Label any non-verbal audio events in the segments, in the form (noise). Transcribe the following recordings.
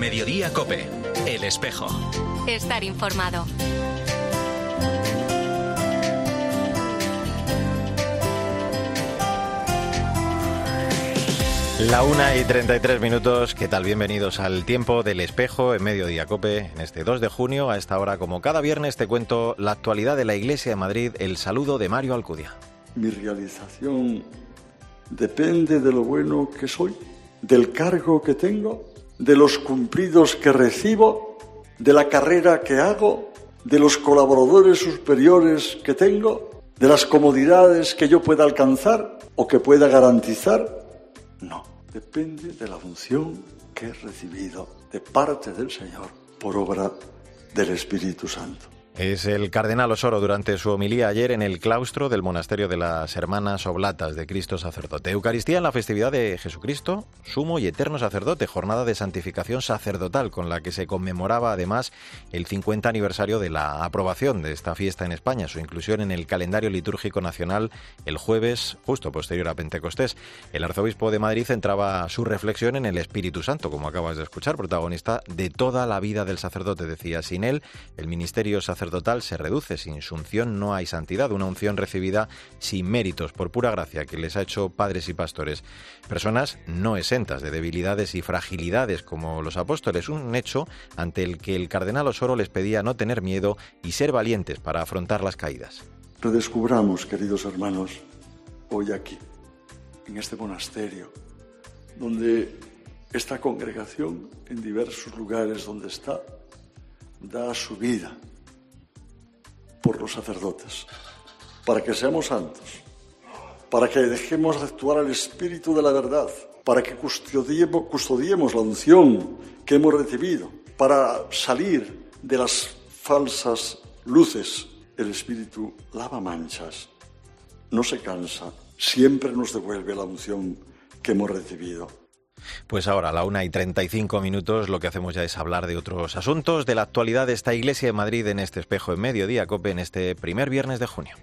Mediodía Cope, El Espejo. Estar informado. La una y 33 minutos, ¿qué tal? Bienvenidos al tiempo del espejo en Mediodía Cope, en este 2 de junio. A esta hora, como cada viernes, te cuento la actualidad de la Iglesia de Madrid, el saludo de Mario Alcudia. Mi realización depende de lo bueno que soy, del cargo que tengo, de los cumplidos que recibo, de la carrera que hago, de los colaboradores superiores que tengo, de las comodidades que yo pueda alcanzar o que pueda garantizar. No, depende de la función que he recibido de parte del Señor por obra del Espíritu Santo. Es el cardenal Osoro durante su homilía ayer en el claustro del monasterio de las Hermanas Oblatas de Cristo Sacerdote. Eucaristía en la festividad de Jesucristo, sumo y eterno sacerdote, jornada de santificación sacerdotal con la que se conmemoraba además el 50 aniversario de la aprobación de esta fiesta en España, su inclusión en el calendario litúrgico nacional el jueves justo posterior a Pentecostés. El arzobispo de Madrid centraba su reflexión en el Espíritu Santo, como acabas de escuchar, protagonista de toda la vida del sacerdote, decía. Sin él, el ministerio sacerdotal total se reduce. Sin su unción no hay santidad, una unción recibida sin méritos, por pura gracia que les ha hecho padres y pastores. Personas no exentas de debilidades y fragilidades como los apóstoles, un hecho ante el que el cardenal Osoro les pedía no tener miedo y ser valientes para afrontar las caídas. Redescubramos, queridos hermanos, hoy aquí, en este monasterio, donde esta congregación, en diversos lugares donde está, da su vida por los sacerdotes, para que seamos santos, para que dejemos de actuar al Espíritu de la verdad, para que custodiemos, custodiemos la unción que hemos recibido, para salir de las falsas luces. El Espíritu lava manchas, no se cansa, siempre nos devuelve la unción que hemos recibido. Pues ahora, a la una y 35 minutos, lo que hacemos ya es hablar de otros asuntos, de la actualidad de esta iglesia de Madrid en este espejo en mediodía, COPE, en este primer viernes de junio.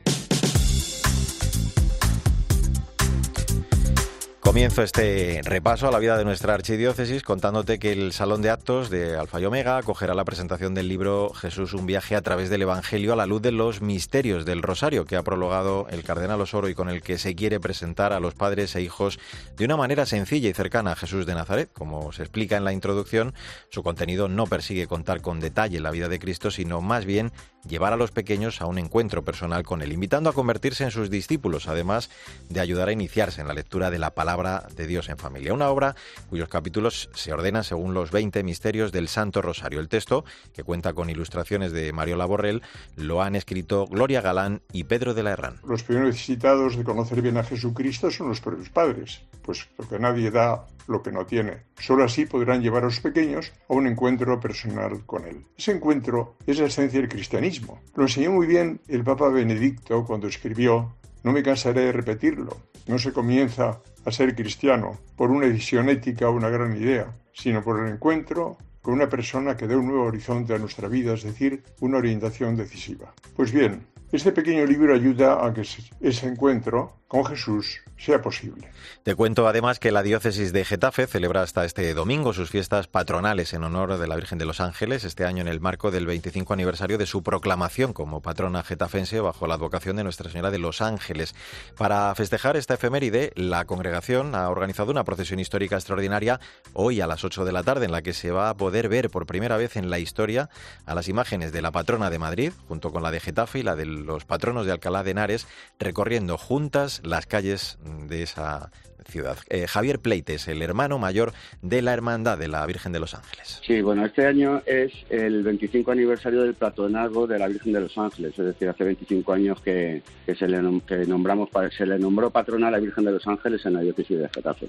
Comienzo este repaso a la vida de nuestra archidiócesis contándote que el Salón de Actos de Alfa y Omega acogerá la presentación del libro Jesús, un viaje a través del Evangelio a la luz de los misterios del Rosario que ha prologado el Cardenal Osoro y con el que se quiere presentar a los padres e hijos de una manera sencilla y cercana a Jesús de Nazaret. Como se explica en la introducción, su contenido no persigue contar con detalle la vida de Cristo, sino más bien llevar a los pequeños a un encuentro personal con él, invitando a convertirse en sus discípulos, además de ayudar a iniciarse en la lectura de la palabra de Dios en familia. Una obra cuyos capítulos se ordenan según los 20 misterios del Santo Rosario. El texto, que cuenta con ilustraciones de Mario Laborrell, lo han escrito Gloria Galán y Pedro de la Herrán. Los primeros necesitados de conocer bien a Jesucristo son los propios padres, pues que nadie da lo que no tiene. Solo así podrán llevar a los pequeños a un encuentro personal con Él. Ese encuentro es la esencia del cristianismo. Lo enseñó muy bien el Papa Benedicto cuando escribió, no me cansaré de repetirlo, no se comienza a ser cristiano por una decisión ética o una gran idea, sino por el encuentro con una persona que dé un nuevo horizonte a nuestra vida, es decir, una orientación decisiva. Pues bien, este pequeño libro ayuda a que ese encuentro con Jesús sea posible. Te cuento además que la diócesis de Getafe celebra hasta este domingo sus fiestas patronales en honor de la Virgen de los Ángeles, este año en el marco del 25 aniversario de su proclamación como patrona getafense bajo la advocación de Nuestra Señora de los Ángeles. Para festejar esta efeméride, la congregación ha organizado una procesión histórica extraordinaria hoy a las 8 de la tarde en la que se va a poder ver por primera vez en la historia a las imágenes de la patrona de Madrid junto con la de Getafe y la de los patronos de Alcalá de Henares recorriendo juntas las calles de esa ciudad. Eh, Javier Pleites, el hermano mayor de la Hermandad de la Virgen de los Ángeles. Sí, bueno, este año es el 25 aniversario del patronazgo de la Virgen de los Ángeles, es decir, hace 25 años que, se, le, nombramos, se le nombró patrona a la Virgen de los Ángeles en la diócesis de Getafe.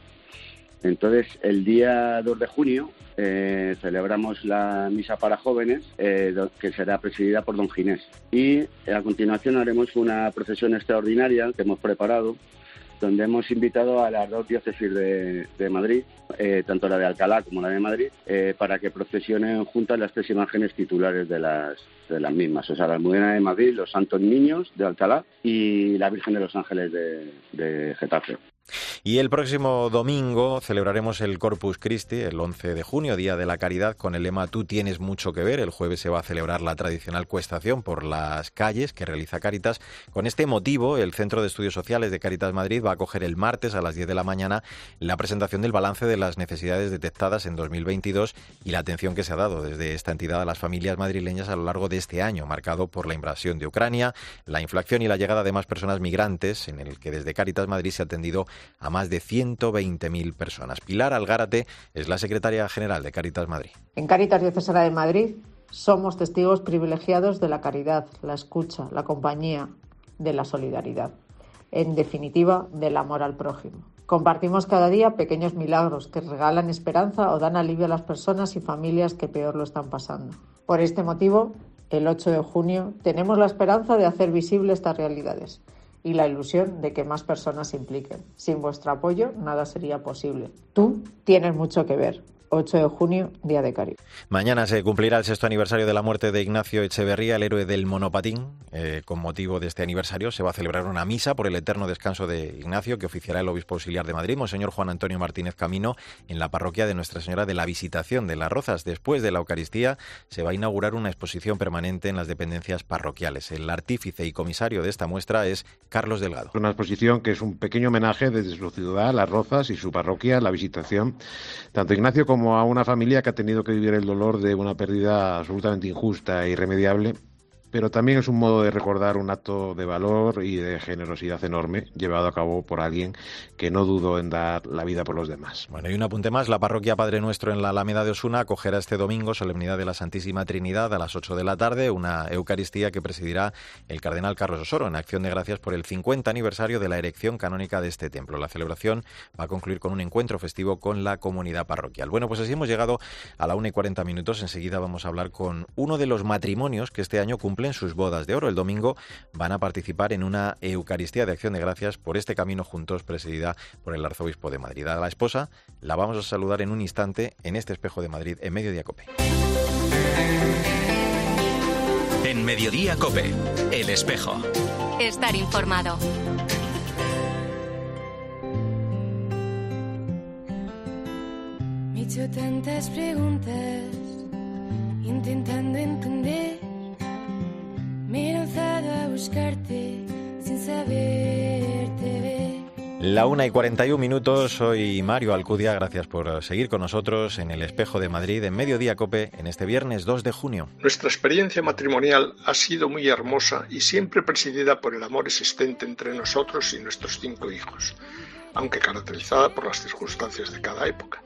Entonces, el día 2 de junio eh, celebramos la misa para jóvenes, eh, que será presidida por don Ginés. Y a continuación haremos una procesión extraordinaria que hemos preparado, donde hemos invitado a las dos diócesis de, Madrid, eh, tanto la de Alcalá como la de Madrid, para que procesionen juntas las tres imágenes titulares de las, de las mismas. O sea, la Almudena de Madrid, los Santos Niños de Alcalá y la Virgen de los Ángeles de Getafe. Y el próximo domingo celebraremos el Corpus Christi, el 11 de junio, Día de la Caridad, con el lema Tú tienes mucho que ver. El jueves se va a celebrar la tradicional cuestación por las calles que realiza Caritas. Con este motivo, el Centro de Estudios Sociales de Caritas Madrid va a acoger el martes a las 10 de la mañana la presentación del balance de las necesidades detectadas en 2022 y la atención que se ha dado desde esta entidad a las familias madrileñas a lo largo de este año, marcado por la invasión de Ucrania, la inflación y la llegada de más personas migrantes, en el que desde Caritas Madrid se ha atendido a más de 120.000 personas. Pilar Algárate es la secretaria general de Caritas Madrid. En Caritas Diocesana de Madrid somos testigos privilegiados de la caridad, la escucha, la compañía, de la solidaridad. En definitiva, del amor al prójimo. Compartimos cada día pequeños milagros que regalan esperanza o dan alivio a las personas y familias que peor lo están pasando. Por este motivo, el 8 de junio tenemos la esperanza de hacer visible estas realidades y la ilusión de que más personas se impliquen. Sin vuestro apoyo nada sería posible. Tú tienes mucho que ver. 8 de junio, Día de Caribe. Mañana se cumplirá el sexto aniversario de la muerte de Ignacio Echeverría, el héroe del monopatín. Eh, con motivo de este aniversario se va a celebrar una misa por el eterno descanso de Ignacio que oficiará el obispo auxiliar de Madrid, Monseñor Juan Antonio Martínez Camino, en la parroquia de Nuestra Señora de la Visitación de las Rozas. Después de la Eucaristía se va a inaugurar una exposición permanente en las dependencias parroquiales. El artífice y comisario de esta muestra es Carlos Delgado. Una exposición que es un pequeño homenaje desde su ciudad, Las Rozas, y su parroquia, la Visitación, tanto Ignacio como como a una familia que ha tenido que vivir el dolor de una pérdida absolutamente injusta e irremediable pero también es un modo de recordar un acto de valor y de generosidad enorme llevado a cabo por alguien que no dudó en dar la vida por los demás. Bueno, y un apunte más, la parroquia Padre Nuestro en la Alameda de Osuna acogerá este domingo solemnidad de la Santísima Trinidad a las 8 de la tarde, una Eucaristía que presidirá el cardenal Carlos Osoro en acción de gracias por el 50 aniversario de la erección canónica de este templo. La celebración va a concluir con un encuentro festivo con la comunidad parroquial. Bueno, pues así hemos llegado a la 1 y 40 minutos. Enseguida vamos a hablar con uno de los matrimonios que este año cumple cumplen sus bodas de oro. El domingo van a participar en una Eucaristía de Acción de Gracias por este camino juntos presidida por el Arzobispo de Madrid. A la esposa la vamos a saludar en un instante en este espejo de Madrid en Mediodía Cope. En Mediodía Cope, el espejo. Estar informado. Me he hecho tantas preguntas intentando entender me he lanzado a buscarte sin saberte ver. La una y 41 minutos, soy Mario Alcudia, gracias por seguir con nosotros en el Espejo de Madrid en Mediodía Cope en este viernes 2 de junio. Nuestra experiencia matrimonial ha sido muy hermosa y siempre presidida por el amor existente entre nosotros y nuestros cinco hijos, aunque caracterizada por las circunstancias de cada época.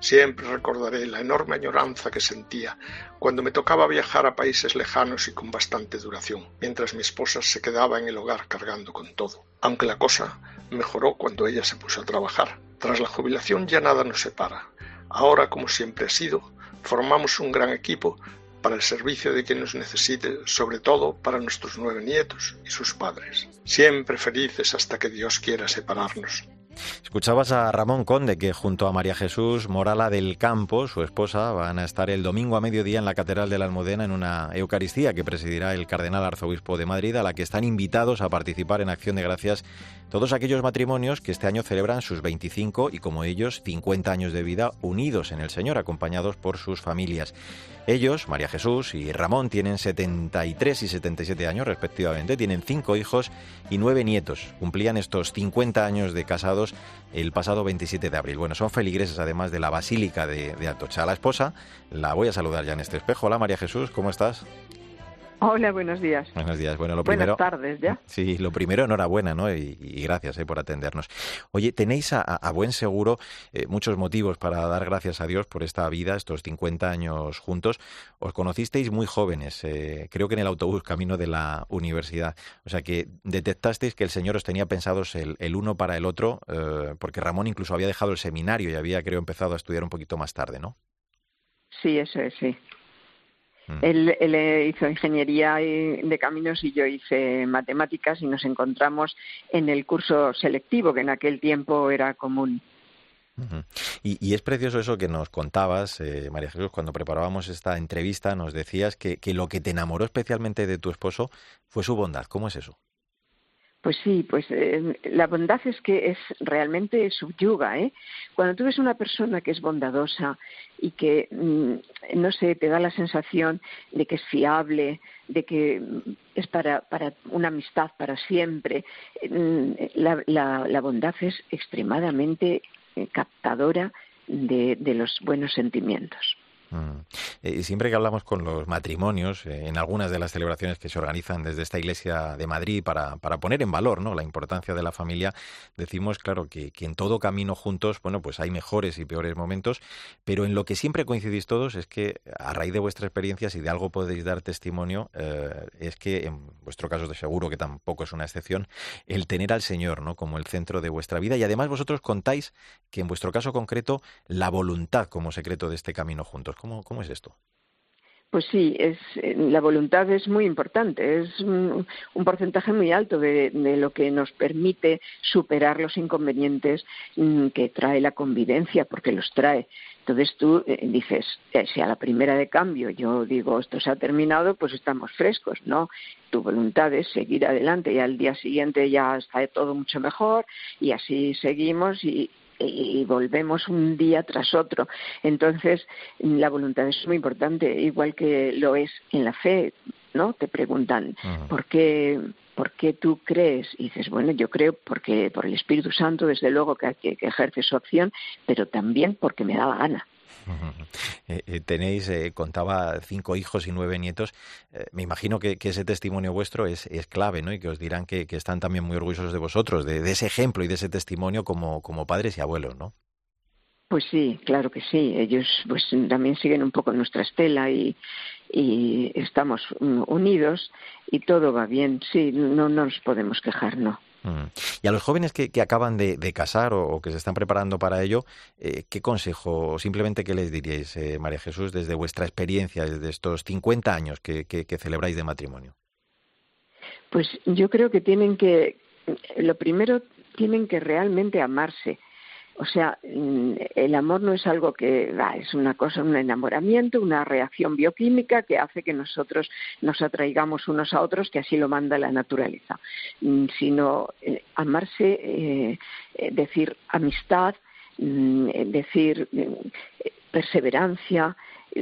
Siempre recordaré la enorme añoranza que sentía cuando me tocaba viajar a países lejanos y con bastante duración, mientras mi esposa se quedaba en el hogar cargando con todo. Aunque la cosa mejoró cuando ella se puso a trabajar. Tras la jubilación ya nada nos separa. Ahora, como siempre ha sido, formamos un gran equipo para el servicio de quien nos necesite, sobre todo para nuestros nueve nietos y sus padres. Siempre felices hasta que Dios quiera separarnos. Escuchabas a Ramón Conde que junto a María Jesús Morala del Campo, su esposa, van a estar el domingo a mediodía en la Catedral de la Almudena en una Eucaristía que presidirá el Cardenal Arzobispo de Madrid, a la que están invitados a participar en acción de gracias todos aquellos matrimonios que este año celebran sus 25 y como ellos 50 años de vida unidos en el Señor, acompañados por sus familias. Ellos, María Jesús y Ramón, tienen 73 y 77 años respectivamente, tienen cinco hijos y nueve nietos. Cumplían estos 50 años de casados el pasado 27 de abril. Bueno, son feligreses además de la Basílica de, de Atocha. La esposa la voy a saludar ya en este espejo. Hola María Jesús, ¿cómo estás? Hola, buenos días. Buenos días. Bueno, lo primero. Buenas tardes ya. Sí, lo primero, enhorabuena, ¿no? Y, gracias eh, por atendernos. Oye, tenéis a, buen seguro eh, muchos motivos para dar gracias a Dios por esta vida, estos 50 años juntos. Os conocisteis muy jóvenes, eh, creo que en el autobús camino de la universidad. O sea que detectasteis que el Señor os tenía pensados el, el uno para el otro, porque Ramón incluso había dejado el seminario y había, creo, empezado a estudiar un poquito más tarde, ¿no? Sí, eso es, sí. Mm. Él, hizo ingeniería de caminos y yo hice matemáticas y nos encontramos en el curso selectivo que en aquel tiempo era común. y, es precioso eso que nos contabas, eh, María Jesús, cuando preparábamos esta entrevista, nos decías que, que, lo que te enamoró especialmente de tu esposo fue su bondad. ¿Cómo es eso? Pues sí, pues eh, la bondad es que es realmente subyuga, ¿eh? Cuando tú ves una persona que es bondadosa y que, mm, no sé, te da la sensación de que es fiable, de que es para, para una amistad para siempre, mm, la, la, bondad es extremadamente eh, captadora de, de los buenos sentimientos. Mm. Eh, siempre que hablamos con los matrimonios, eh, en algunas de las celebraciones que se organizan desde esta iglesia de Madrid para, para poner en valor ¿no? la importancia de la familia, decimos, claro, que, en todo camino juntos, bueno, pues hay mejores y peores momentos, pero en lo que siempre coincidís todos es que a raíz de vuestras experiencias y de algo podéis dar testimonio, eh, es que en vuestro caso de seguro que tampoco es una excepción, el tener al Señor ¿no? como el centro de vuestra vida y además vosotros contáis que en vuestro caso concreto la voluntad como secreto de este camino juntos. ¿Cómo, cómo es esto? Pues sí, es, eh, la voluntad es muy importante, es un, porcentaje muy alto de, lo que nos permite superar los inconvenientes mm, que trae la convivencia, porque los trae. Entonces tú eh, dices, eh, si a la primera de cambio yo digo esto se ha terminado, pues estamos frescos, ¿no? Tu voluntad es seguir adelante y al día siguiente ya está todo mucho mejor y así seguimos y, y volvemos un día tras otro. Entonces, la voluntad es muy importante, igual que lo es en la fe, ¿no? Te preguntan, ¿por qué? ¿Por qué tú crees? Y dices, bueno, yo creo porque por el Espíritu Santo, desde luego que, que, que ejerce su acción, pero también porque me da la gana. (laughs) Eh, eh, tenéis, eh, contaba, cinco hijos y nueve nietos. me imagino que, ese testimonio vuestro es, clave, ¿no? Y que os dirán que, están también muy orgullosos de vosotros, de, ese ejemplo y de ese testimonio como, como padres y abuelos, ¿no? Pues sí, claro que sí. Ellos pues también siguen un poco nuestra estela y, estamos unidos y todo va bien. Sí, no, no nos podemos quejar, no. Mm. Y a los jóvenes que, acaban de, casar o, que se están preparando para ello, eh, ¿qué consejo o simplemente qué les diríais, eh, María Jesús, desde vuestra experiencia, desde estos 50 años que, que celebráis de matrimonio? Pues yo creo que tienen que, lo primero, tienen que realmente amarse o sea, mm, el amor no es algo que es una cosa, un enamoramiento, una reacción bioquímica que hace que nosotros nos atraigamos unos a otros, que así lo manda la naturaleza, mm, sino eh, amarse, eh, eh, decir amistad, mm, decir perseverancia,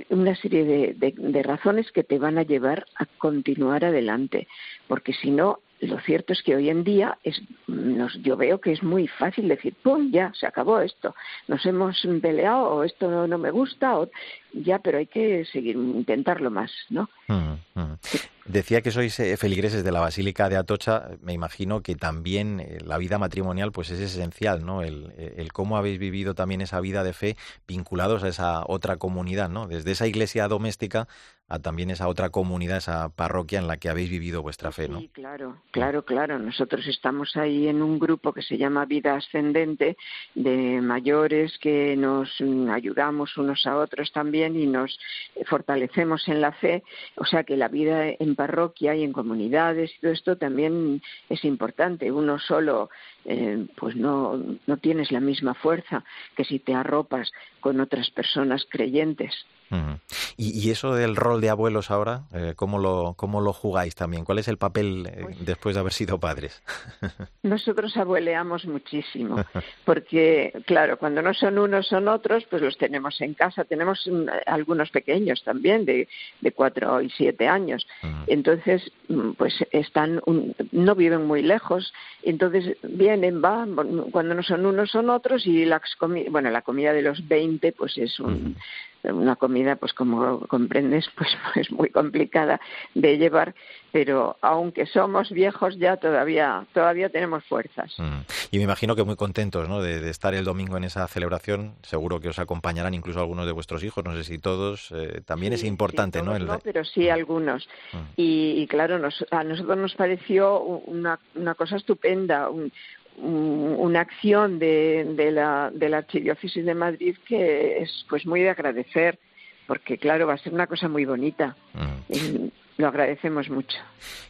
una serie de, razones que te van a llevar a continuar adelante, porque si no, lo cierto es que hoy en día es, nos, yo veo que es muy fácil decir, ¡pum! Ya, se acabó esto. Nos hemos peleado o esto no, me gusta, o, ya, pero hay que seguir, intentarlo más, ¿no? Mm, mm. Decía que sois eh, feligreses de la Basílica de Atocha. Me imagino que también eh, la vida matrimonial pues es esencial, ¿no? El, eh, el, cómo habéis vivido también esa vida de fe vinculados a esa otra comunidad, ¿no? Desde esa iglesia doméstica a también esa otra comunidad, esa parroquia en la que habéis vivido vuestra fe, ¿no? Sí, claro, claro, claro. Nosotros estamos ahí en un grupo que se llama Vida Ascendente de mayores que nos mm, ayudamos unos a otros también y nos fortalecemos en la fe. O sea que la vida en parroquia y en comunidades y todo esto también es importante. Uno solo eh, pues no, no tienes la misma fuerza que si te arropas con otras personas creyentes. ¿Y, eso del rol de abuelos ahora, eh, ¿cómo, lo, ¿cómo lo jugáis también? ¿Cuál es el papel eh, pues después de haber sido padres? (laughs) Nosotros abueleamos muchísimo, (laughs) porque claro, cuando no son unos son otros, pues los tenemos en casa. Tenemos mm, algunos pequeños también, de, de cuatro y siete años. Entonces, mm, pues están, no viven muy lejos, entonces vienen, van, cuando no son unos son otros y la, bueno, la comida de los 20 pues es un una comida, pues como comprendes, pues (laughs) es muy complicada de llevar, pero aunque somos viejos ya todavía todavía tenemos fuerzas. Mm. Y me imagino que muy contentos, ¿no? De, estar el domingo en esa celebración. Seguro que os acompañarán incluso algunos de vuestros hijos, no sé si todos. Eh, también es importante, ¿no? no, pero sí mm. algunos. Mm. Y, claro, nos, a nosotros nos pareció una, una cosa estupenda, un, una acción de, de, la, de la Archidiócesis de Madrid que es pues muy de agradecer porque claro va a ser una cosa muy bonita lo agradecemos mucho.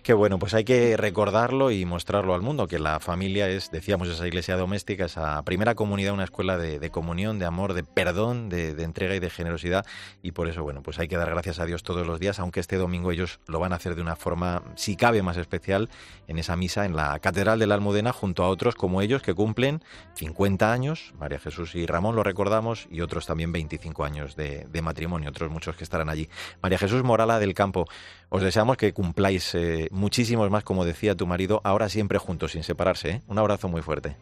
Qué bueno, pues hay que recordarlo y mostrarlo al mundo, que la familia es, decíamos, esa iglesia doméstica, esa primera comunidad, una escuela de, comunión, de amor, de perdón, de, entrega y de generosidad. Y por eso, bueno, pues hay que dar gracias a Dios todos los días, aunque este domingo ellos lo van a hacer de una forma, si cabe, más especial, en esa misa en la Catedral de la Almudena, junto a otros como ellos que cumplen 50 años, María Jesús y Ramón lo recordamos, y otros también 25 años de, de matrimonio, otros muchos que estarán allí. María Jesús Morala del Campo, os deseamos que cumpláis eh, muchísimos más, como decía tu marido, ahora siempre juntos, sin separarse. ¿eh? Un abrazo muy fuerte.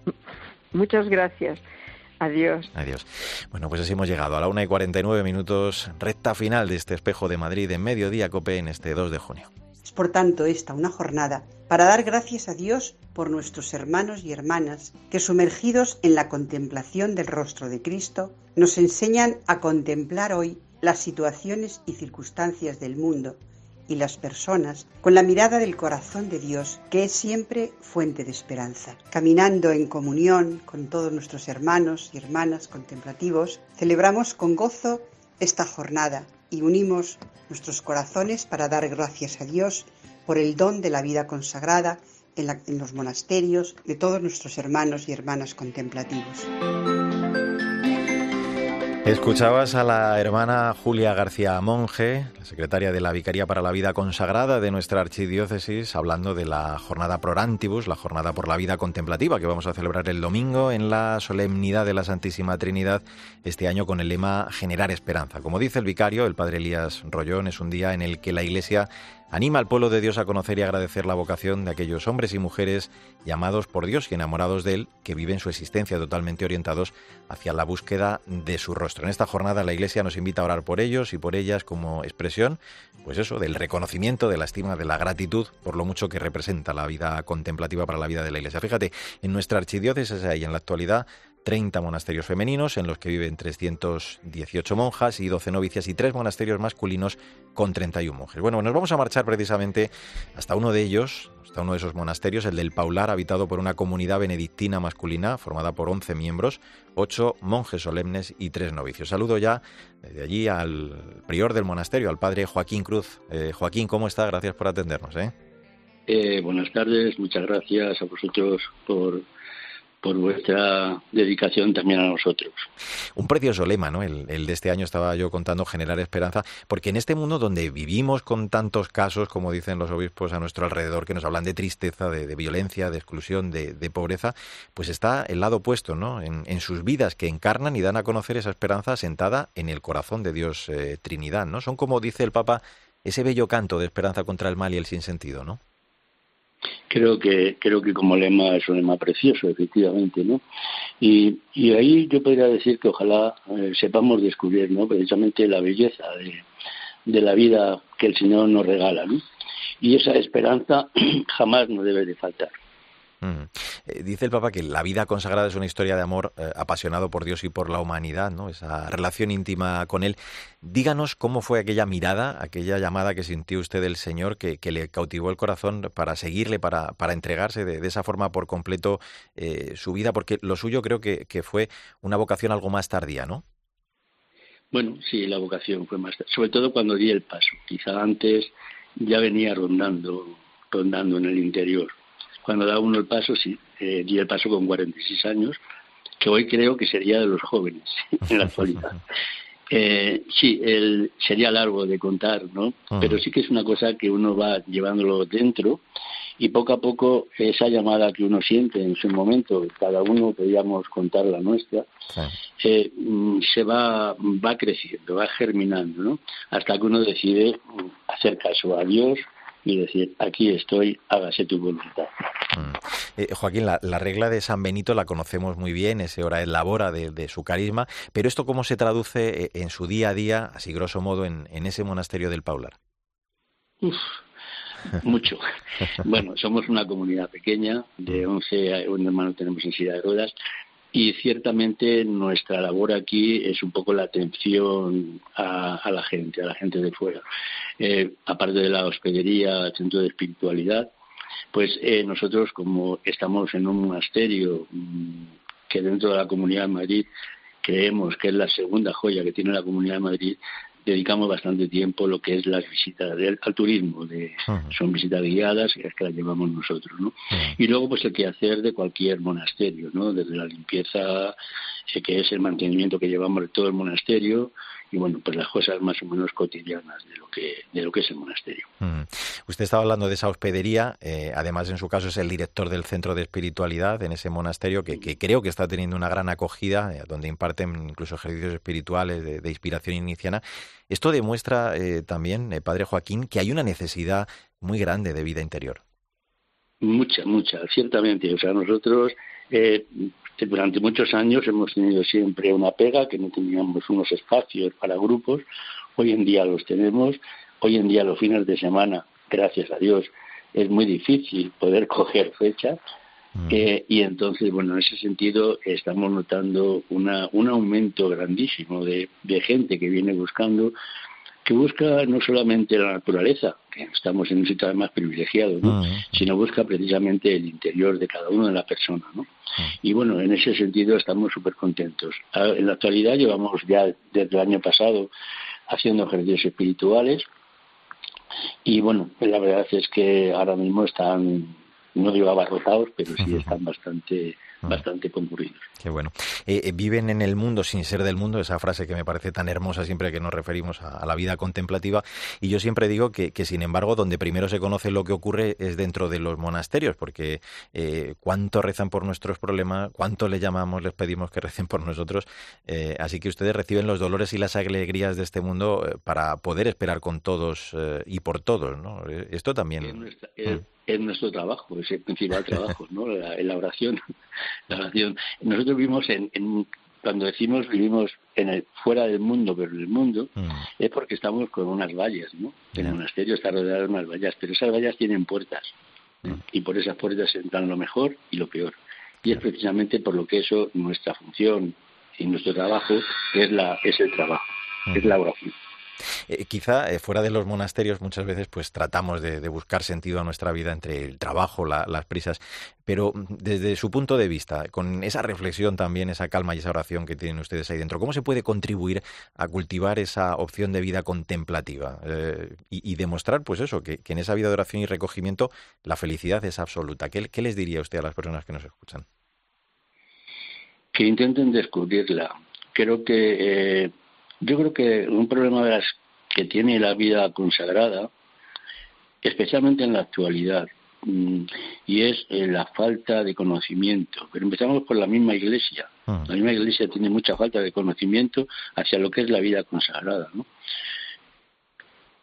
Muchas gracias. Adiós. Adiós. Bueno, pues así hemos llegado a la una y 49 minutos, recta final de este espejo de Madrid en mediodía COPE en este 2 de junio. Es por tanto esta una jornada para dar gracias a Dios por nuestros hermanos y hermanas que sumergidos en la contemplación del rostro de Cristo nos enseñan a contemplar hoy las situaciones y circunstancias del mundo y las personas con la mirada del corazón de Dios, que es siempre fuente de esperanza. Caminando en comunión con todos nuestros hermanos y hermanas contemplativos, celebramos con gozo esta jornada y unimos nuestros corazones para dar gracias a Dios por el don de la vida consagrada en, en los monasterios de todos nuestros hermanos y hermanas contemplativos. Escuchabas a la hermana Julia García Monge, la secretaria de la Vicaría para la Vida Consagrada de nuestra archidiócesis, hablando de la jornada Prorantibus, la jornada por la vida contemplativa que vamos a celebrar el domingo en la solemnidad de la Santísima Trinidad, este año con el lema Generar Esperanza. Como dice el vicario, el padre Elías Rollón, es un día en el que la Iglesia Anima al pueblo de Dios a conocer y agradecer la vocación de aquellos hombres y mujeres llamados por Dios y enamorados de Él, que viven su existencia totalmente orientados hacia la búsqueda de su rostro. En esta jornada la Iglesia nos invita a orar por ellos y por ellas como expresión, pues eso, del reconocimiento, de la estima, de la gratitud por lo mucho que representa la vida contemplativa para la vida de la Iglesia. Fíjate, en nuestra archidiócesis hay en la actualidad 30 monasterios femeninos en los que viven 318 monjas y 12 novicias y 3 monasterios masculinos con 31 monjes. Bueno, nos vamos a marchar precisamente hasta uno de ellos, hasta uno de esos monasterios, el del Paular, habitado por una comunidad benedictina masculina formada por 11 miembros, 8 monjes solemnes y 3 novicios. Saludo ya desde allí al prior del monasterio, al padre Joaquín Cruz. Eh, Joaquín, ¿cómo está? Gracias por atendernos. ¿eh? Eh, buenas tardes, muchas gracias a vosotros por por vuestra dedicación también a nosotros. Un precioso lema, ¿no? El, de este año estaba yo contando generar esperanza, porque en este mundo donde vivimos con tantos casos, como dicen los obispos a nuestro alrededor, que nos hablan de tristeza, de, violencia, de exclusión, de, pobreza, pues está el lado opuesto, ¿no? En, sus vidas que encarnan y dan a conocer esa esperanza sentada en el corazón de Dios eh, Trinidad, ¿no? Son como dice el Papa, ese bello canto de esperanza contra el mal y el sinsentido, ¿no? Creo que creo que como lema es un lema precioso efectivamente no y, y ahí yo podría decir que ojalá eh, sepamos descubrir no precisamente la belleza de, de la vida que el Señor nos regala no y esa esperanza (clears throat) jamás nos debe de faltar eh, dice el Papa que la vida consagrada es una historia de amor eh, apasionado por Dios y por la humanidad, ¿no? Esa relación íntima con Él. Díganos cómo fue aquella mirada, aquella llamada que sintió usted del Señor, que, le cautivó el corazón para seguirle, para, para entregarse de, esa forma por completo eh, su vida, porque lo suyo creo que, que fue una vocación algo más tardía, ¿no? Bueno, sí, la vocación fue más sobre todo cuando di el paso. Quizá antes ya venía rondando, rondando en el interior cuando da uno el paso, sí, eh, di el paso con 46 años, que hoy creo que sería de los jóvenes (laughs) en la actualidad. (laughs) Eh, sí, el, sería largo de contar, ¿no? Pero sí que es una cosa que uno va llevándolo dentro y poco a poco esa llamada que uno siente en su momento, cada uno podríamos contar la nuestra, eh, mm, se va, va creciendo, va germinando, ¿no? Hasta que uno decide hacer caso a Dios, y decir, aquí estoy, hágase tu voluntad. Mm. Eh, Joaquín, la, regla de San Benito la conocemos muy bien, ese hora elabora de, de su carisma, pero esto cómo se traduce eh, en su día a día, así grosso modo, en, ese monasterio del Paular. Uf, mucho. (laughs) bueno, somos una comunidad pequeña, de 11, un hermano tenemos en silla de ruedas, y ciertamente nuestra labor aquí es un poco la atención a, la gente, a la gente de fuera. Eh, aparte de la hospedería, el centro de espiritualidad, pues eh, nosotros como estamos en un monasterio mm, que dentro de la Comunidad de Madrid creemos que es la segunda joya que tiene la Comunidad de Madrid, dedicamos bastante tiempo lo que es las visitas al turismo, de, son visitas guiadas, y es que las llevamos nosotros, ¿no? Y luego, pues el quehacer de cualquier monasterio, ¿no? Desde la limpieza, eh, que es el mantenimiento que llevamos de todo el monasterio, y bueno, pues las cosas más o menos cotidianas de lo que, de lo que es el monasterio. Usted estaba hablando de esa hospedería, eh, además en su caso es el director del centro de espiritualidad en ese monasterio que, creo que está teniendo una gran acogida, eh, donde imparten incluso ejercicios espirituales de, inspiración iniciana. Esto demuestra eh, también, Padre Joaquín, que hay una necesidad muy grande de vida interior. Mucha, mucha, ciertamente. O sea, nosotros durante muchos años hemos tenido siempre una pega, que no teníamos unos espacios para grupos. Hoy en día los tenemos. Hoy en día los fines de semana, gracias a Dios, es muy difícil poder (laughs) coger fechas. Mm. Eh, y entonces, bueno, en ese sentido estamos notando una, un aumento grandísimo de, de gente que viene buscando que busca no solamente la naturaleza, que estamos en un sitio además privilegiado, ¿no? sino busca precisamente el interior de cada uno de la persona. ¿no? Y bueno, en ese sentido estamos súper contentos. Ah, en la actualidad llevamos ya desde el año pasado haciendo ejercicios espirituales y bueno, la verdad es que ahora mismo están, no digo abarrotados, pero sí están bastante bastante concurridos. Qué bueno. Eh, eh, viven en el mundo sin ser del mundo, esa frase que me parece tan hermosa siempre que nos referimos a, la vida contemplativa. Y yo siempre digo que, sin embargo, donde primero se conoce lo que ocurre es dentro de los monasterios, porque eh, cuánto rezan por nuestros problemas, cuánto le llamamos, les pedimos que recen por nosotros. así que ustedes reciben los dolores y las alegrías de este mundo para poder esperar con todos y por todos. ¿no? Esto también. Mm es nuestro trabajo, es el principal (laughs) trabajo, ¿no? La, oración, (laughs) la oración. Nosotros vivimos en, cuando decimos vivimos en el, fuera del mundo, pero en el mundo, mm. es porque estamos con unas vallas, ¿no? El monasterio está rodeado de unas vallas, pero esas vallas tienen puertas. Mm. Y por esas puertas entran lo mejor y lo peor. Y es precisamente por lo que eso, nuestra función y nuestro trabajo es, la, es el trabajo, es la oración. Eh, quizá eh, fuera de los monasterios muchas veces pues tratamos de, buscar sentido a nuestra vida entre el trabajo, las prisas, pero mm, desde su punto de vista, con esa reflexión también, esa calma y esa oración que tienen ustedes ahí dentro, ¿cómo se puede contribuir a cultivar esa opción de vida contemplativa eh, y, demostrar pues eso, que, en esa vida de oración y recogimiento la felicidad es absoluta? ¿Qué, les diría usted a las personas que nos escuchan? Que intenten descubrirla. Creo que yo creo que un problema de las que tiene la vida consagrada, especialmente en la actualidad, mm, y es eh, la falta de conocimiento. Pero empezamos por la misma iglesia. Ah. La misma iglesia tiene mucha falta de conocimiento hacia lo que es la vida consagrada. ¿no?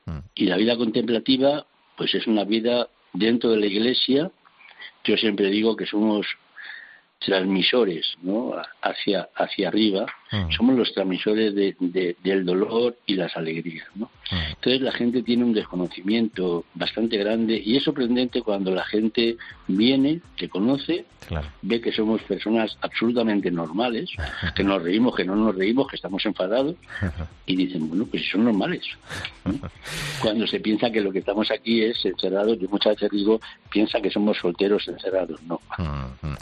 Ah. Y la vida contemplativa, pues es una vida dentro de la iglesia. Yo siempre digo que somos transmisores ¿no? hacia, hacia arriba, mm. somos los transmisores de, del dolor y las alegrías. ¿no? Mm. Entonces la gente tiene un desconocimiento bastante grande y es sorprendente cuando la gente viene, te conoce, ve que somos personas absolutamente normales, que nos reímos, que no nos reímos, que estamos enfadados (laughs) y dicen, bueno, pues son normales. (laughs) Cuando se piensa que lo que estamos aquí es encerrados, yo muchas veces digo, piensa que somos solteros encerrados, no. Mm,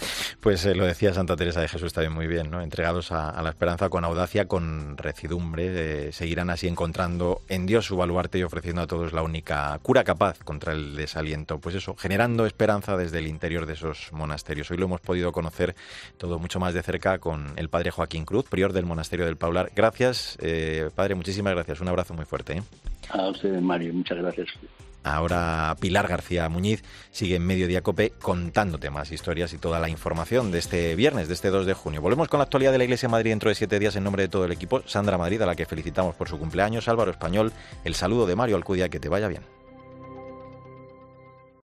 lo decía Santa Teresa de Jesús también muy bien, ¿no? Entregados a, la esperanza con audacia, con recidumbre, seguirán así encontrando en Dios su baluarte y ofreciendo a todos la única cura capaz contra el desaliento. Pues eso, generando esperanza desde el interior de esos monasterios. Hoy lo hemos podido conocer todo mucho más de cerca con el padre Joaquín Cruz, prior del monasterio del Paular. Gracias, eh, padre, muchísimas gracias. Un abrazo muy fuerte. ¿eh? A usted, Mario, muchas gracias. Ahora Pilar García Muñiz sigue en Mediodía Cope contándote más historias y toda la información de este viernes, de este 2 de junio. Volvemos con la actualidad de la Iglesia de Madrid dentro de siete días en nombre de todo el equipo. Sandra Madrid, a la que felicitamos por su cumpleaños. Álvaro Español, el saludo de Mario Alcudia, que te vaya bien.